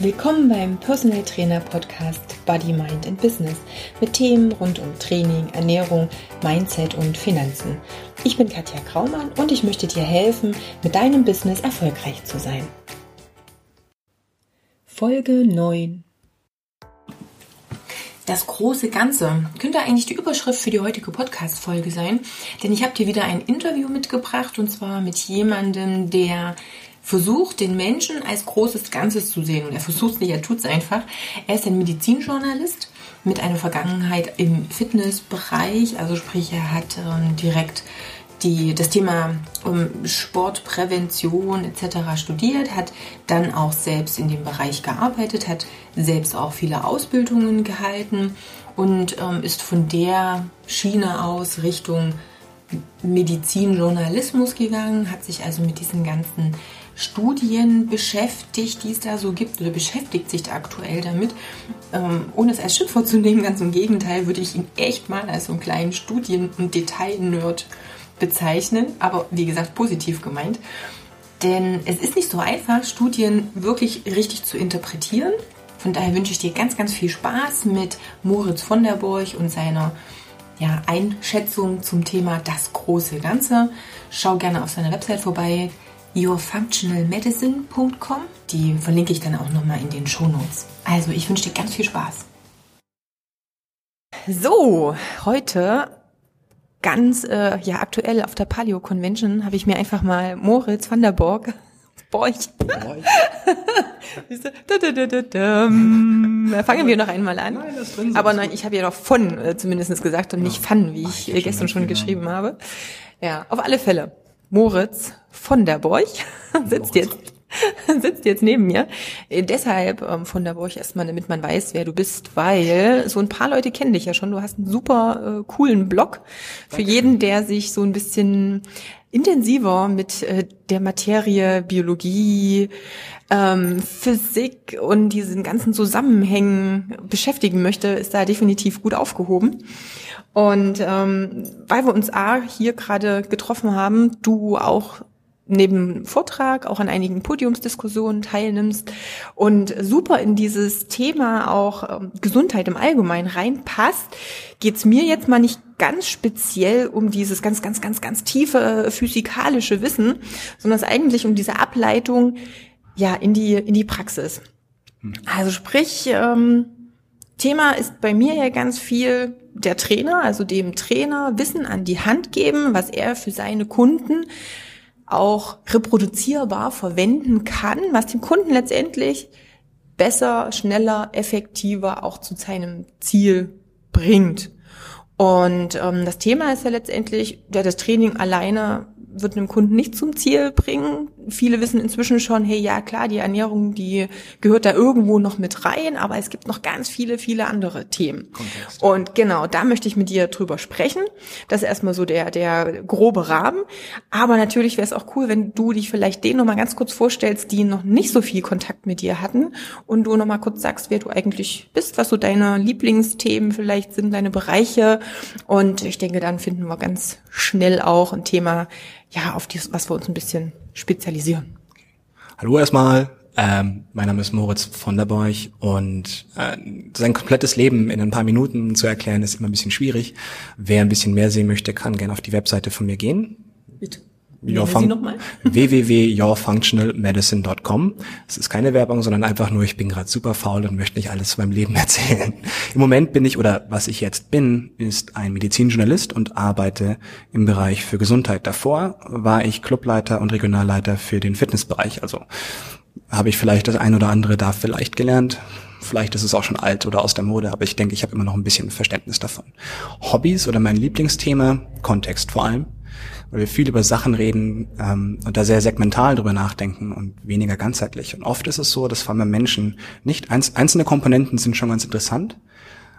Willkommen beim Personal Trainer Podcast Body, Mind and Business mit Themen rund um Training, Ernährung, Mindset und Finanzen. Ich bin Katja Kraumann und ich möchte dir helfen, mit deinem Business erfolgreich zu sein. Folge 9 das große Ganze könnte eigentlich die Überschrift für die heutige Podcast-Folge sein, denn ich habe dir wieder ein Interview mitgebracht und zwar mit jemandem, der versucht, den Menschen als großes Ganzes zu sehen. Und er versucht es nicht, er tut es einfach. Er ist ein Medizinjournalist mit einer Vergangenheit im Fitnessbereich, also sprich, er hat ähm, direkt die, das Thema um, ähm, Sportprävention etc. studiert, hat dann auch selbst in dem Bereich gearbeitet, hat selbst auch viele Ausbildungen gehalten und ähm, ist von der Schiene aus Richtung Medizinjournalismus gegangen, hat sich also mit diesen ganzen Studien beschäftigt, die es da so gibt, oder beschäftigt sich da aktuell damit. Ähm, ohne es als Schimpfwort zu nehmen, ganz im Gegenteil, würde ich ihn echt mal als so einen kleinen Studien- und Detail-Nerd bezeichnen, aber wie gesagt positiv gemeint. Denn es ist nicht so einfach, Studien wirklich richtig zu interpretieren. Von daher wünsche ich dir ganz, ganz viel Spaß mit Moritz von der Borch und seiner ja, Einschätzung zum Thema das große Ganze. Schau gerne auf seiner Website vorbei yourfunctionalmedicine.com. Die verlinke ich dann auch nochmal in den Shownotes. Also, ich wünsche dir ganz viel Spaß. So, heute ganz äh, ja aktuell auf der Paleo Convention habe ich mir einfach mal Moritz van der Borg Borch. Fangen wir noch einmal an. Nein, das drin Aber nein, ich habe ja noch von äh, zumindest gesagt und nicht fun, wie ich, ich gestern schon geschrieben habe. Ja, auf alle Fälle. Moritz von der Borch sitzt jetzt sitzt jetzt neben mir. Äh, deshalb ähm, von der Borch erstmal, damit man weiß, wer du bist, weil so ein paar Leute kennen dich ja schon. Du hast einen super äh, coolen Blog für jeden, der sich so ein bisschen intensiver mit äh, der Materie Biologie, ähm, Physik und diesen ganzen Zusammenhängen beschäftigen möchte, ist da definitiv gut aufgehoben. Und ähm, weil wir uns A hier gerade getroffen haben, du auch neben Vortrag auch an einigen Podiumsdiskussionen teilnimmst und super in dieses Thema auch ähm, Gesundheit im Allgemeinen reinpasst, geht's mir jetzt mal nicht ganz speziell um dieses ganz, ganz, ganz, ganz tiefe physikalische Wissen, sondern es eigentlich um diese Ableitung ja in die in die Praxis. Hm. Also sprich ähm, Thema ist bei mir ja ganz viel der Trainer, also dem Trainer Wissen an die Hand geben, was er für seine Kunden auch reproduzierbar verwenden kann, was dem Kunden letztendlich besser, schneller, effektiver auch zu seinem Ziel bringt. Und ähm, das Thema ist ja letztendlich, ja, das Training alleine wird einem Kunden nicht zum Ziel bringen. Viele wissen inzwischen schon, hey, ja klar, die Ernährung, die gehört da irgendwo noch mit rein, aber es gibt noch ganz viele, viele andere Themen. Kontext. Und genau, da möchte ich mit dir drüber sprechen. Das ist erstmal so der, der grobe Rahmen. Aber natürlich wäre es auch cool, wenn du dich vielleicht denen nochmal ganz kurz vorstellst, die noch nicht so viel Kontakt mit dir hatten und du nochmal kurz sagst, wer du eigentlich bist, was so deine Lieblingsthemen vielleicht sind, deine Bereiche. Und ich denke, dann finden wir ganz schnell auch ein Thema, ja, auf die, was wir uns ein bisschen spezialisieren. Hallo erstmal, ähm, mein Name ist Moritz von der Borch und äh, sein komplettes Leben in ein paar Minuten zu erklären ist immer ein bisschen schwierig. Wer ein bisschen mehr sehen möchte, kann gerne auf die Webseite von mir gehen. Bitte www.yourfunctionalmedicine.com. Es ist keine Werbung, sondern einfach nur, ich bin gerade super faul und möchte nicht alles zu meinem Leben erzählen. Im Moment bin ich, oder was ich jetzt bin, ist ein Medizinjournalist und arbeite im Bereich für Gesundheit. Davor war ich Clubleiter und Regionalleiter für den Fitnessbereich. Also habe ich vielleicht das ein oder andere da vielleicht gelernt. Vielleicht ist es auch schon alt oder aus der Mode, aber ich denke, ich habe immer noch ein bisschen Verständnis davon. Hobbys oder mein Lieblingsthema, Kontext vor allem weil wir viel über Sachen reden ähm, und da sehr segmental drüber nachdenken und weniger ganzheitlich. Und oft ist es so, dass vor allem Menschen nicht einz einzelne Komponenten sind schon ganz interessant,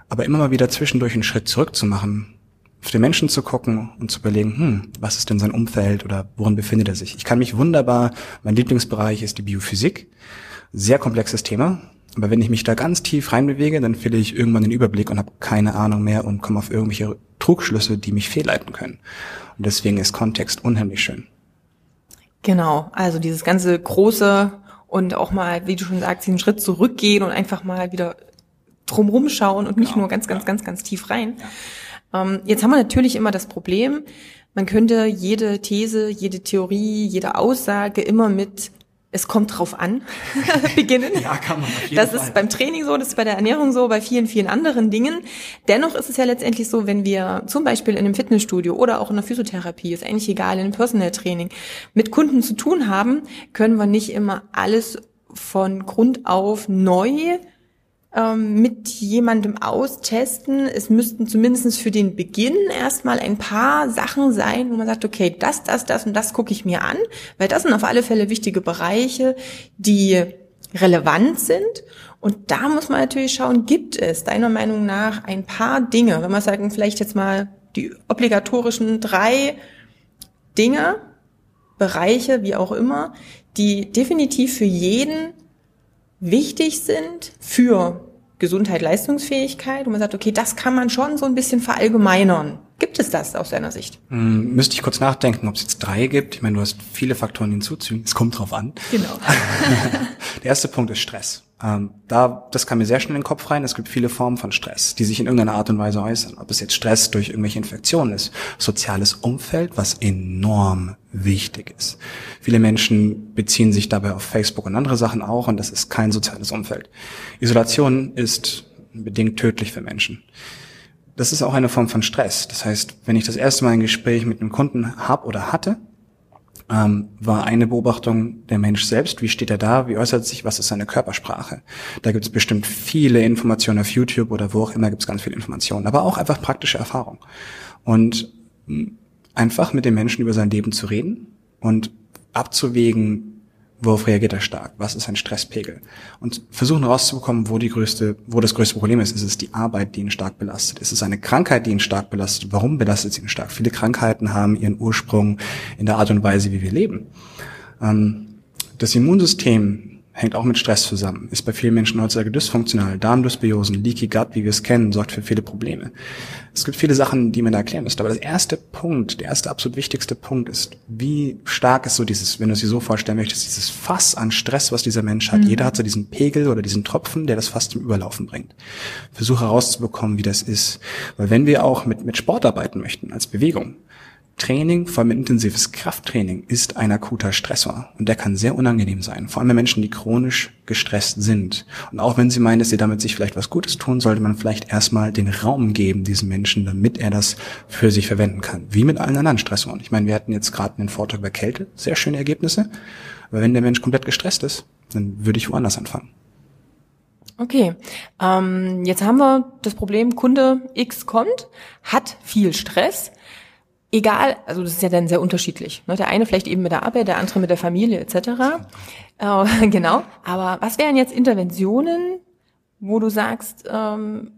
aber immer mal wieder zwischendurch einen Schritt zurück zu machen, auf den Menschen zu gucken und zu überlegen, hm, was ist denn sein Umfeld oder worin befindet er sich? Ich kann mich wunderbar, mein Lieblingsbereich ist die Biophysik, sehr komplexes Thema, aber wenn ich mich da ganz tief reinbewege, dann verliere ich irgendwann den Überblick und habe keine Ahnung mehr und komme auf irgendwelche Trugschlüsse, die mich fehlleiten können. Und deswegen ist Kontext unheimlich schön. Genau, also dieses ganze große und auch mal, wie du schon sagst, einen Schritt zurückgehen und einfach mal wieder drumrum schauen und nicht genau, nur ganz, ganz, ja. ganz, ganz tief rein. Ja. Ähm, jetzt haben wir natürlich immer das Problem, man könnte jede These, jede Theorie, jede Aussage immer mit es kommt drauf an beginnen. ja, kann man. Auf jeden das Fall. ist beim Training so, das ist bei der Ernährung so, bei vielen, vielen anderen Dingen. Dennoch ist es ja letztendlich so, wenn wir zum Beispiel in einem Fitnessstudio oder auch in der Physiotherapie, ist eigentlich egal, in einem Personal Training, mit Kunden zu tun haben, können wir nicht immer alles von Grund auf neu ähm, mit jemandem austesten. Es müssten zumindest für den Beginn erstmal ein paar Sachen sein, wo man sagt, okay, das, das, das und das gucke ich mir an, weil das sind auf alle Fälle wichtige Bereiche, die relevant sind. Und da muss man natürlich schauen, gibt es deiner Meinung nach ein paar Dinge, wenn wir sagen, vielleicht jetzt mal die obligatorischen drei Dinge, Bereiche, wie auch immer, die definitiv für jeden wichtig sind für Gesundheit, Leistungsfähigkeit, und man sagt, okay, das kann man schon so ein bisschen verallgemeinern. Gibt es das aus deiner Sicht? Hm, müsste ich kurz nachdenken, ob es jetzt drei gibt. Ich meine, du hast viele Faktoren hinzuzufügen. Es kommt drauf an. Genau. Der erste Punkt ist Stress. Ähm, da, das kam mir sehr schnell in den Kopf rein. Es gibt viele Formen von Stress, die sich in irgendeiner Art und Weise äußern. Ob es jetzt Stress durch irgendwelche Infektionen ist, soziales Umfeld, was enorm wichtig ist. Viele Menschen beziehen sich dabei auf Facebook und andere Sachen auch, und das ist kein soziales Umfeld. Isolation ist bedingt tödlich für Menschen. Das ist auch eine Form von Stress. Das heißt, wenn ich das erste Mal ein Gespräch mit einem Kunden habe oder hatte, ähm, war eine Beobachtung der Mensch selbst. Wie steht er da? Wie äußert sich? Was ist seine Körpersprache? Da gibt es bestimmt viele Informationen auf YouTube oder wo auch immer gibt es ganz viele Informationen, aber auch einfach praktische Erfahrung. Und hm, einfach mit dem Menschen über sein Leben zu reden und abzuwägen, Worauf reagiert er stark? Was ist sein Stresspegel? Und versuchen herauszubekommen, wo die größte, wo das größte Problem ist. Ist es die Arbeit, die ihn stark belastet? Ist es eine Krankheit, die ihn stark belastet? Warum belastet sie ihn stark? Viele Krankheiten haben ihren Ursprung in der Art und Weise, wie wir leben. Ähm, das Immunsystem hängt auch mit Stress zusammen, ist bei vielen Menschen heutzutage dysfunktional. Darmdysbiosen, Leaky Gut, wie wir es kennen, sorgt für viele Probleme. Es gibt viele Sachen, die man da erklären müsste. Aber der erste Punkt, der erste absolut wichtigste Punkt ist, wie stark ist so dieses, wenn du es dir so vorstellen möchtest, dieses Fass an Stress, was dieser Mensch hat. Mhm. Jeder hat so diesen Pegel oder diesen Tropfen, der das Fass zum Überlaufen bringt. Versuche herauszubekommen, wie das ist. Weil wenn wir auch mit, mit Sport arbeiten möchten, als Bewegung, Training, vor allem intensives Krafttraining, ist ein akuter Stressor. Und der kann sehr unangenehm sein. Vor allem bei Menschen, die chronisch gestresst sind. Und auch wenn sie meinen, dass sie damit sich vielleicht was Gutes tun, sollte man vielleicht erstmal den Raum geben, diesem Menschen, damit er das für sich verwenden kann. Wie mit allen anderen Stressoren. Ich meine, wir hatten jetzt gerade einen Vortrag über Kälte. Sehr schöne Ergebnisse. Aber wenn der Mensch komplett gestresst ist, dann würde ich woanders anfangen. Okay, ähm, jetzt haben wir das Problem, Kunde X kommt, hat viel Stress, egal, also das ist ja dann sehr unterschiedlich. Ne? Der eine vielleicht eben mit der Arbeit, der andere mit der Familie etc. Äh, genau. Aber was wären jetzt Interventionen, wo du sagst, ähm,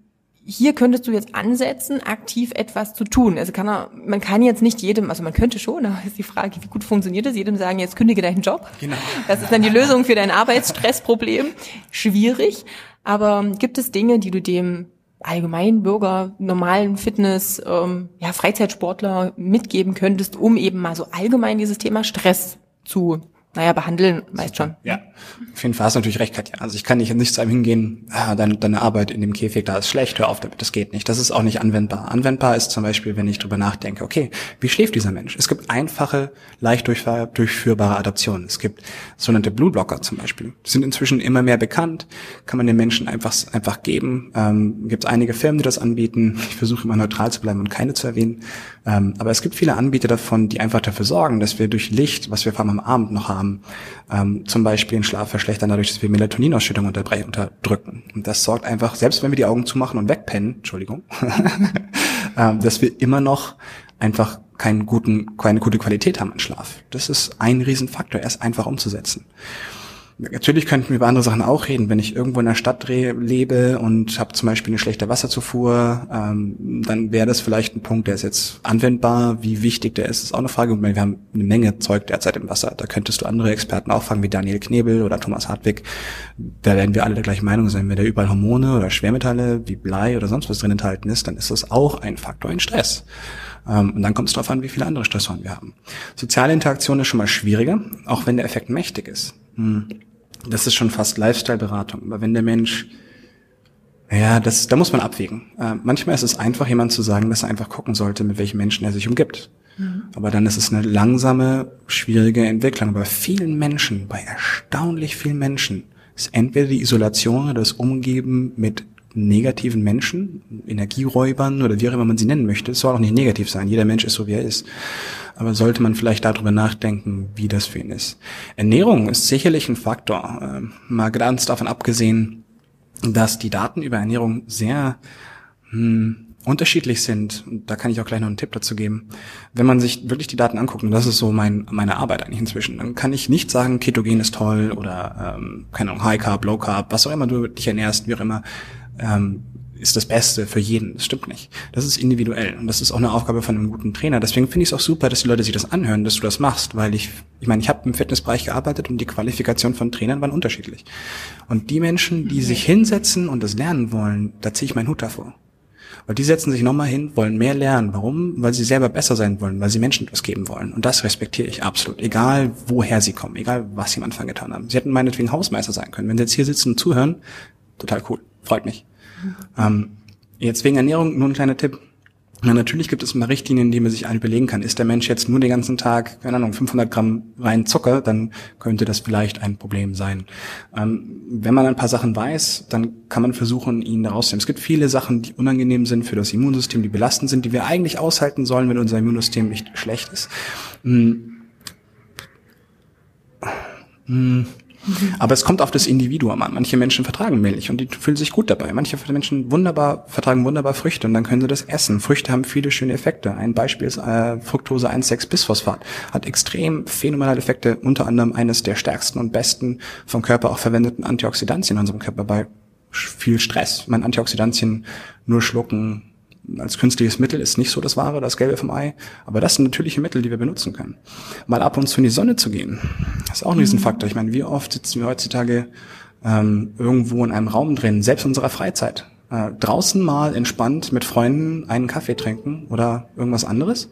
hier könntest du jetzt ansetzen, aktiv etwas zu tun. Also kann er, man kann jetzt nicht jedem, also man könnte schon, aber ist die Frage, wie gut funktioniert das, jedem sagen, jetzt kündige deinen Job. Genau. Das ist dann die Lösung für dein Arbeitsstressproblem. Schwierig. Aber gibt es Dinge, die du dem allgemeinen Bürger, normalen Fitness, ähm, ja, Freizeitsportler mitgeben könntest, um eben mal so allgemein dieses Thema Stress zu naja, behandeln, weißt schon. Ja, auf jeden Fall hast du natürlich recht, Katja. Also ich kann nicht, nicht zu einem hingehen, ah, deine, deine Arbeit in dem Käfig da ist schlecht, hör auf damit, das geht nicht. Das ist auch nicht anwendbar. Anwendbar ist zum Beispiel, wenn ich drüber nachdenke, okay, wie schläft dieser Mensch? Es gibt einfache, leicht durchführbare Adaptionen. Es gibt sogenannte Blueblocker zum Beispiel. Die sind inzwischen immer mehr bekannt, kann man den Menschen einfach, einfach geben. Ähm, gibt einige Firmen, die das anbieten. Ich versuche immer neutral zu bleiben und keine zu erwähnen. Ähm, aber es gibt viele Anbieter davon, die einfach dafür sorgen, dass wir durch Licht, was wir vor allem am Abend noch haben, ähm, zum Beispiel Schlaf verschlechtern, dadurch, dass wir Melatoninausschüttung unterdrücken. Und das sorgt einfach, selbst wenn wir die Augen zumachen und wegpennen, Entschuldigung, ähm, dass wir immer noch einfach keinen guten, keine gute Qualität haben an Schlaf. Das ist ein Riesenfaktor, erst einfach umzusetzen. Natürlich könnten wir über andere Sachen auch reden. Wenn ich irgendwo in der Stadt lebe und habe zum Beispiel eine schlechte Wasserzufuhr, ähm, dann wäre das vielleicht ein Punkt, der ist jetzt anwendbar. Wie wichtig der ist, ist auch eine Frage. Wir haben eine Menge Zeug derzeit im Wasser. Da könntest du andere Experten auch fragen, wie Daniel Knebel oder Thomas Hartwig. Da werden wir alle der gleichen Meinung sein. Wenn da überall Hormone oder Schwermetalle wie Blei oder sonst was drin enthalten ist, dann ist das auch ein Faktor in Stress. Ähm, und dann kommt es darauf an, wie viele andere Stressoren wir haben. Soziale Interaktion ist schon mal schwieriger, auch wenn der Effekt mächtig ist. Hm das ist schon fast Lifestyle-Beratung. Aber wenn der Mensch, ja, das, da muss man abwägen. Äh, manchmal ist es einfach, jemand zu sagen, dass er einfach gucken sollte, mit welchen Menschen er sich umgibt. Mhm. Aber dann ist es eine langsame, schwierige Entwicklung. Bei vielen Menschen, bei erstaunlich vielen Menschen, ist entweder die Isolation oder das Umgeben mit negativen Menschen, Energieräubern oder wie auch immer man sie nennen möchte. Es soll auch nicht negativ sein. Jeder Mensch ist so, wie er ist. Aber sollte man vielleicht darüber nachdenken, wie das für ihn ist. Ernährung ist sicherlich ein Faktor. Ähm, mal ganz davon abgesehen, dass die Daten über Ernährung sehr hm, unterschiedlich sind, und da kann ich auch gleich noch einen Tipp dazu geben, wenn man sich wirklich die Daten anguckt, und das ist so mein, meine Arbeit eigentlich inzwischen, dann kann ich nicht sagen, Ketogen ist toll oder, ähm, keine Ahnung, High Carb, Low Carb, was auch immer du dich ernährst, wie auch immer, ähm, ist das Beste für jeden. Das stimmt nicht. Das ist individuell und das ist auch eine Aufgabe von einem guten Trainer. Deswegen finde ich es auch super, dass die Leute sich das anhören, dass du das machst, weil ich, ich meine, ich habe im Fitnessbereich gearbeitet und die Qualifikation von Trainern waren unterschiedlich. Und die Menschen, die sich hinsetzen und das lernen wollen, da ziehe ich meinen Hut davor. Weil die setzen sich nochmal hin, wollen mehr lernen. Warum? Weil sie selber besser sein wollen, weil sie Menschen etwas geben wollen. Und das respektiere ich absolut. Egal, woher sie kommen, egal, was sie am Anfang getan haben. Sie hätten meinetwegen Hausmeister sein können. Wenn sie jetzt hier sitzen und zuhören, total cool. Freut mich. Ähm, jetzt wegen Ernährung nur ein kleiner Tipp. Na, natürlich gibt es immer Richtlinien, die man sich überlegen kann. Ist der Mensch jetzt nur den ganzen Tag, keine Ahnung, 500 Gramm rein Zucker, dann könnte das vielleicht ein Problem sein. Ähm, wenn man ein paar Sachen weiß, dann kann man versuchen, ihn daraus zu nehmen. Es gibt viele Sachen, die unangenehm sind für das Immunsystem, die belastend sind, die wir eigentlich aushalten sollen, wenn unser Immunsystem nicht schlecht ist. Hm. Hm. Aber es kommt auf das Individuum an. Manche Menschen vertragen Milch und die fühlen sich gut dabei. Manche Menschen wunderbar, vertragen wunderbar Früchte und dann können sie das essen. Früchte haben viele schöne Effekte. Ein Beispiel ist äh, Fructose 1,6-Bisphosphat. Hat extrem phänomenale Effekte, unter anderem eines der stärksten und besten vom Körper auch verwendeten Antioxidantien in unserem Körper bei viel Stress. Mein Antioxidantien nur schlucken, als künstliches Mittel ist nicht so das Wahre, das Gelbe vom Ei. Aber das sind natürliche Mittel, die wir benutzen können. Mal ab und zu in die Sonne zu gehen, ist auch ein Riesenfaktor. Ich meine, wie oft sitzen wir heutzutage ähm, irgendwo in einem Raum drin, selbst in unserer Freizeit, äh, draußen mal entspannt mit Freunden einen Kaffee trinken oder irgendwas anderes,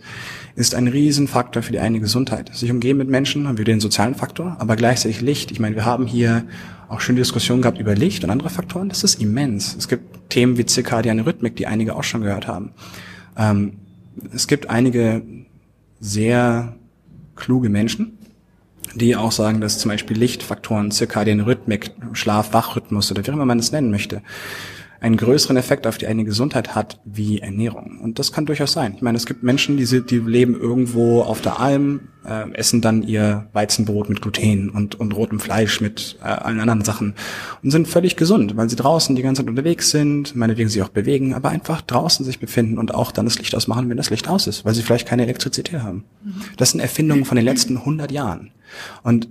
ist ein Riesenfaktor für die eigene Gesundheit. Sich umgeben mit Menschen haben wir den sozialen Faktor, aber gleichzeitig Licht. Ich meine, wir haben hier auch schon Diskussionen gehabt über Licht und andere Faktoren. Das ist immens. Es gibt Themen wie zirkadiane Rhythmik, die einige auch schon gehört haben. Ähm, es gibt einige sehr kluge Menschen, die auch sagen, dass zum Beispiel Lichtfaktoren, zirkadiane Rhythmik, Schlaf-Wachrhythmus oder wie immer man es nennen möchte, einen größeren Effekt auf die eigene Gesundheit hat wie Ernährung. Und das kann durchaus sein. Ich meine, es gibt Menschen, die, die leben irgendwo auf der Alm, äh, essen dann ihr Weizenbrot mit Gluten und, und rotem Fleisch mit äh, allen anderen Sachen und sind völlig gesund, weil sie draußen die ganze Zeit unterwegs sind, meinetwegen sich auch bewegen, aber einfach draußen sich befinden und auch dann das Licht ausmachen, wenn das Licht aus ist, weil sie vielleicht keine Elektrizität haben. Das sind Erfindungen von den letzten 100 Jahren. Und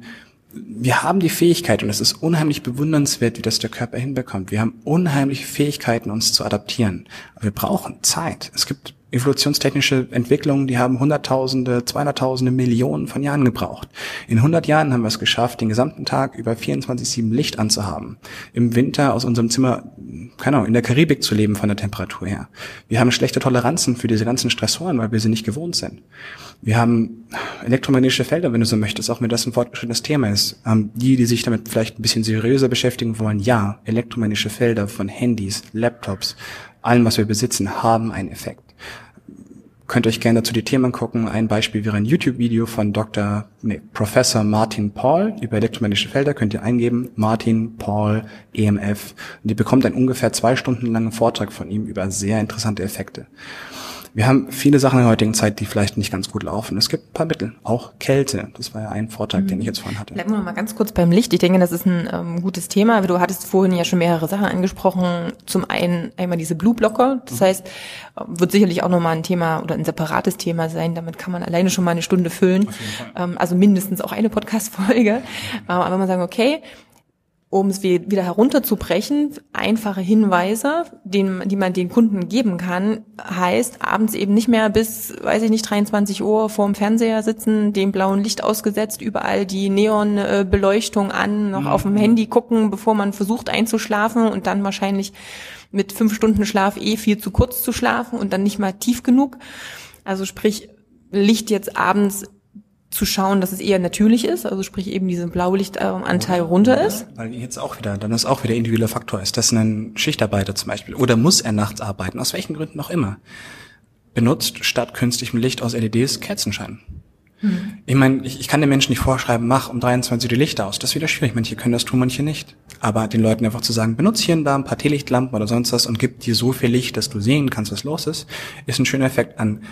wir haben die Fähigkeit, und es ist unheimlich bewundernswert, wie das der Körper hinbekommt. Wir haben unheimliche Fähigkeiten, uns zu adaptieren. Aber wir brauchen Zeit. Es gibt evolutionstechnische Entwicklungen, die haben Hunderttausende, Zweihunderttausende, Millionen von Jahren gebraucht. In 100 Jahren haben wir es geschafft, den gesamten Tag über 24-7 Licht anzuhaben. Im Winter aus unserem Zimmer, keine Ahnung, in der Karibik zu leben von der Temperatur her. Wir haben schlechte Toleranzen für diese ganzen Stressoren, weil wir sie nicht gewohnt sind. Wir haben elektromagnetische Felder, wenn du so möchtest, auch wenn das ein fortgeschrittenes Thema ist. Ähm, die, die sich damit vielleicht ein bisschen seriöser beschäftigen wollen, ja, elektromagnetische Felder von Handys, Laptops, allem, was wir besitzen, haben einen Effekt. Könnt euch gerne dazu die Themen gucken. Ein Beispiel wäre ein YouTube-Video von Dr. Nee, Professor Martin Paul über elektromagnetische Felder. Könnt ihr eingeben. Martin Paul EMF. Und ihr bekommt einen ungefähr zwei Stunden langen Vortrag von ihm über sehr interessante Effekte. Wir haben viele Sachen in der heutigen Zeit, die vielleicht nicht ganz gut laufen. Es gibt ein paar Mittel, auch Kälte. Das war ja ein Vortrag, mhm. den ich jetzt vorhin hatte. Bleiben wir noch mal ganz kurz beim Licht. Ich denke, das ist ein ähm, gutes Thema. Du hattest vorhin ja schon mehrere Sachen angesprochen. Zum einen einmal diese Blue Blocker. Das mhm. heißt, äh, wird sicherlich auch noch mal ein Thema oder ein separates Thema sein. Damit kann man alleine schon mal eine Stunde füllen. Ähm, also mindestens auch eine Podcast-Folge. Mhm. Aber wenn man sagen, okay, um es wieder herunterzubrechen, einfache Hinweise, den, die man den Kunden geben kann, heißt abends eben nicht mehr bis, weiß ich nicht, 23 Uhr vorm Fernseher sitzen, dem blauen Licht ausgesetzt, überall die Neonbeleuchtung an, noch mhm. auf dem Handy gucken, bevor man versucht einzuschlafen und dann wahrscheinlich mit fünf Stunden Schlaf eh viel zu kurz zu schlafen und dann nicht mal tief genug. Also sprich, Licht jetzt abends zu schauen, dass es eher natürlich ist, also sprich eben diesen Blaulichtanteil runter ist. Weil jetzt auch wieder, dann ist auch wieder individueller Faktor ist, dass ein Schichtarbeiter zum Beispiel oder muss er nachts arbeiten, aus welchen Gründen auch immer, benutzt statt künstlichem Licht aus LEDs Kerzenschein. Hm. Ich meine, ich, ich kann den Menschen nicht vorschreiben, mach um 23 Uhr die Lichter aus. Das ist wieder schwierig. Manche können das tun, manche nicht. Aber den Leuten einfach zu sagen, benutze hier und da ein paar Teelichtlampen oder sonst was und gib dir so viel Licht, dass du sehen kannst, was los ist, ist ein schöner Effekt an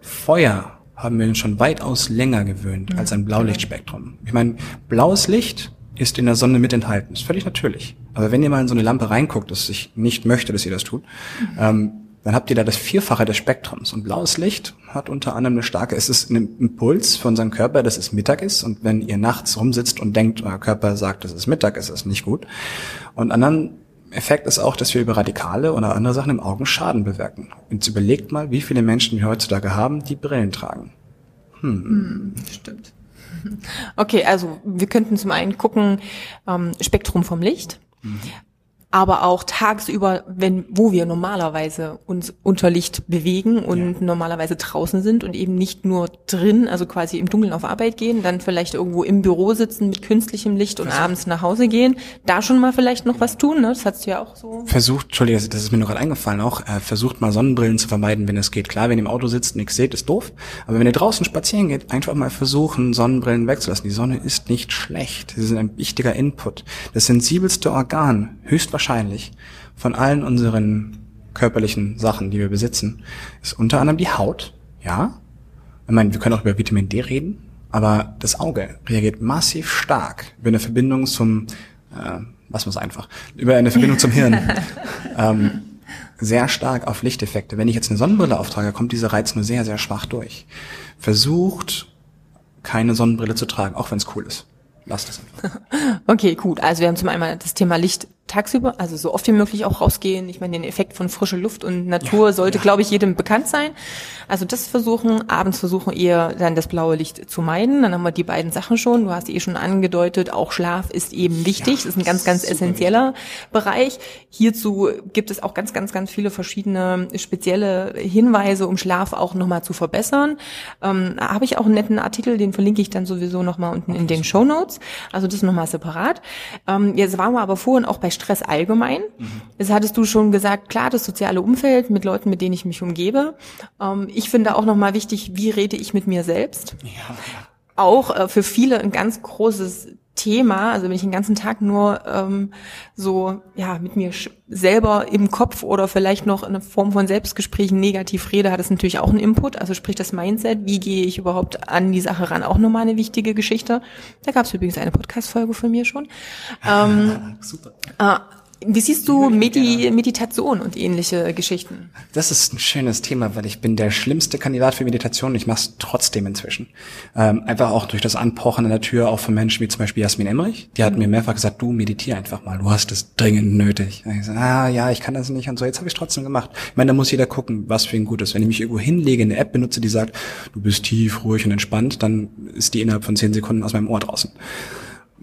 Feuer haben wir uns schon weitaus länger gewöhnt als ein Blaulichtspektrum. Ich meine, blaues Licht ist in der Sonne mit enthalten. Ist völlig natürlich. Aber wenn ihr mal in so eine Lampe reinguckt, dass ich nicht möchte, dass ihr das tut, mhm. ähm, dann habt ihr da das Vierfache des Spektrums. Und blaues Licht hat unter anderem eine starke, es ist ein Impuls von unserem Körper, dass es Mittag ist. Und wenn ihr nachts rumsitzt und denkt, euer Körper sagt, es Mittag ist, ist es nicht gut. Und anderen Effekt ist auch, dass wir über Radikale oder andere Sachen im Augen Schaden bewirken. Jetzt überlegt mal, wie viele Menschen wir heutzutage haben, die Brillen tragen. Hm. hm stimmt. Okay, also wir könnten zum einen gucken, ähm, Spektrum vom Licht. Mhm aber auch tagsüber, wenn, wo wir normalerweise uns unter Licht bewegen und ja. normalerweise draußen sind und eben nicht nur drin, also quasi im Dunkeln auf Arbeit gehen, dann vielleicht irgendwo im Büro sitzen mit künstlichem Licht und Versuch. abends nach Hause gehen, da schon mal vielleicht noch was tun, ne? Das hast du ja auch so. Versucht, Entschuldige, das ist mir noch gerade eingefallen auch, äh, versucht mal Sonnenbrillen zu vermeiden, wenn es geht. Klar, wenn ihr im Auto sitzt, nichts seht, ist doof, aber wenn ihr draußen spazieren geht, einfach mal versuchen, Sonnenbrillen wegzulassen. Die Sonne ist nicht schlecht. Sie sind ein wichtiger Input. Das sensibelste Organ, höchstwahrscheinlich wahrscheinlich von allen unseren körperlichen Sachen, die wir besitzen, ist unter anderem die Haut. Ja, ich meine, wir können auch über Vitamin D reden, aber das Auge reagiert massiv stark über eine Verbindung zum, äh, was muss einfach, über eine Verbindung zum Hirn. ähm, sehr stark auf Lichteffekte. Wenn ich jetzt eine Sonnenbrille auftrage, kommt dieser Reiz nur sehr, sehr schwach durch. Versucht, keine Sonnenbrille zu tragen, auch wenn es cool ist. Lasst es einfach. Okay, gut. Also wir haben zum einen das Thema Licht tagsüber, also so oft wie möglich auch rausgehen. Ich meine, den Effekt von frischer Luft und Natur ja, sollte, ja. glaube ich, jedem bekannt sein. Also das versuchen, abends versuchen eher dann das blaue Licht zu meiden. Dann haben wir die beiden Sachen schon. Du hast eh schon angedeutet, auch Schlaf ist eben wichtig. Ja, das ist ein ganz, ganz essentieller wichtig. Bereich. Hierzu gibt es auch ganz, ganz, ganz viele verschiedene spezielle Hinweise, um Schlaf auch nochmal zu verbessern. Ähm, Habe ich auch einen netten Artikel, den verlinke ich dann sowieso nochmal unten in den Show Notes. Also das nochmal separat. Ähm, jetzt waren wir aber vorhin auch bei Stress allgemein. Mhm. Das hattest du schon gesagt, klar, das soziale Umfeld mit Leuten, mit denen ich mich umgebe. Ähm, ich finde auch nochmal wichtig, wie rede ich mit mir selbst? Ja. Auch äh, für viele ein ganz großes Thema, also wenn ich den ganzen Tag nur ähm, so ja mit mir selber im Kopf oder vielleicht noch in einer Form von Selbstgesprächen negativ rede, hat es natürlich auch einen Input. Also sprich das Mindset, wie gehe ich überhaupt an die Sache ran, auch nochmal eine wichtige Geschichte. Da gab es übrigens eine Podcast-Folge von mir schon. Ähm, Super. Äh, wie siehst du Medi Meditation und ähnliche Geschichten? Das ist ein schönes Thema, weil ich bin der schlimmste Kandidat für Meditation. Ich mache es trotzdem inzwischen. Ähm, einfach auch durch das Anpochen an der Tür, auch von Menschen wie zum Beispiel Jasmin Emmerich. Die hat mhm. mir mehrfach gesagt, du meditier einfach mal, du hast es dringend nötig. Und ich so, ah ja, ich kann das nicht und so. Jetzt habe ich trotzdem gemacht. Ich meine, da muss jeder gucken, was für ihn gut ist. Wenn ich mich irgendwo hinlege, eine App benutze, die sagt, du bist tief, ruhig und entspannt, dann ist die innerhalb von zehn Sekunden aus meinem Ohr draußen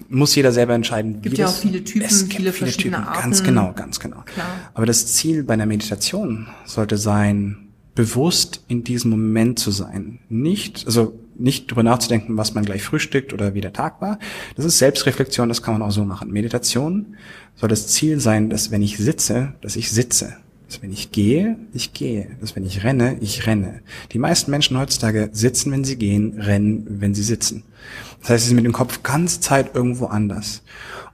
muss jeder selber entscheiden. Gibt ja auch viele Typen, es gibt viele, viele verschiedene Typen. Arten. Ganz genau, ganz genau. Klar. Aber das Ziel bei einer Meditation sollte sein, bewusst in diesem Moment zu sein. Nicht, also nicht drüber nachzudenken, was man gleich frühstückt oder wie der Tag war. Das ist Selbstreflexion, das kann man auch so machen. Meditation soll das Ziel sein, dass wenn ich sitze, dass ich sitze. Dass wenn ich gehe, ich gehe. Dass wenn ich renne, ich renne. Die meisten Menschen heutzutage sitzen, wenn sie gehen, rennen, wenn sie sitzen. Das heißt, sie sind mit dem Kopf ganz Zeit irgendwo anders.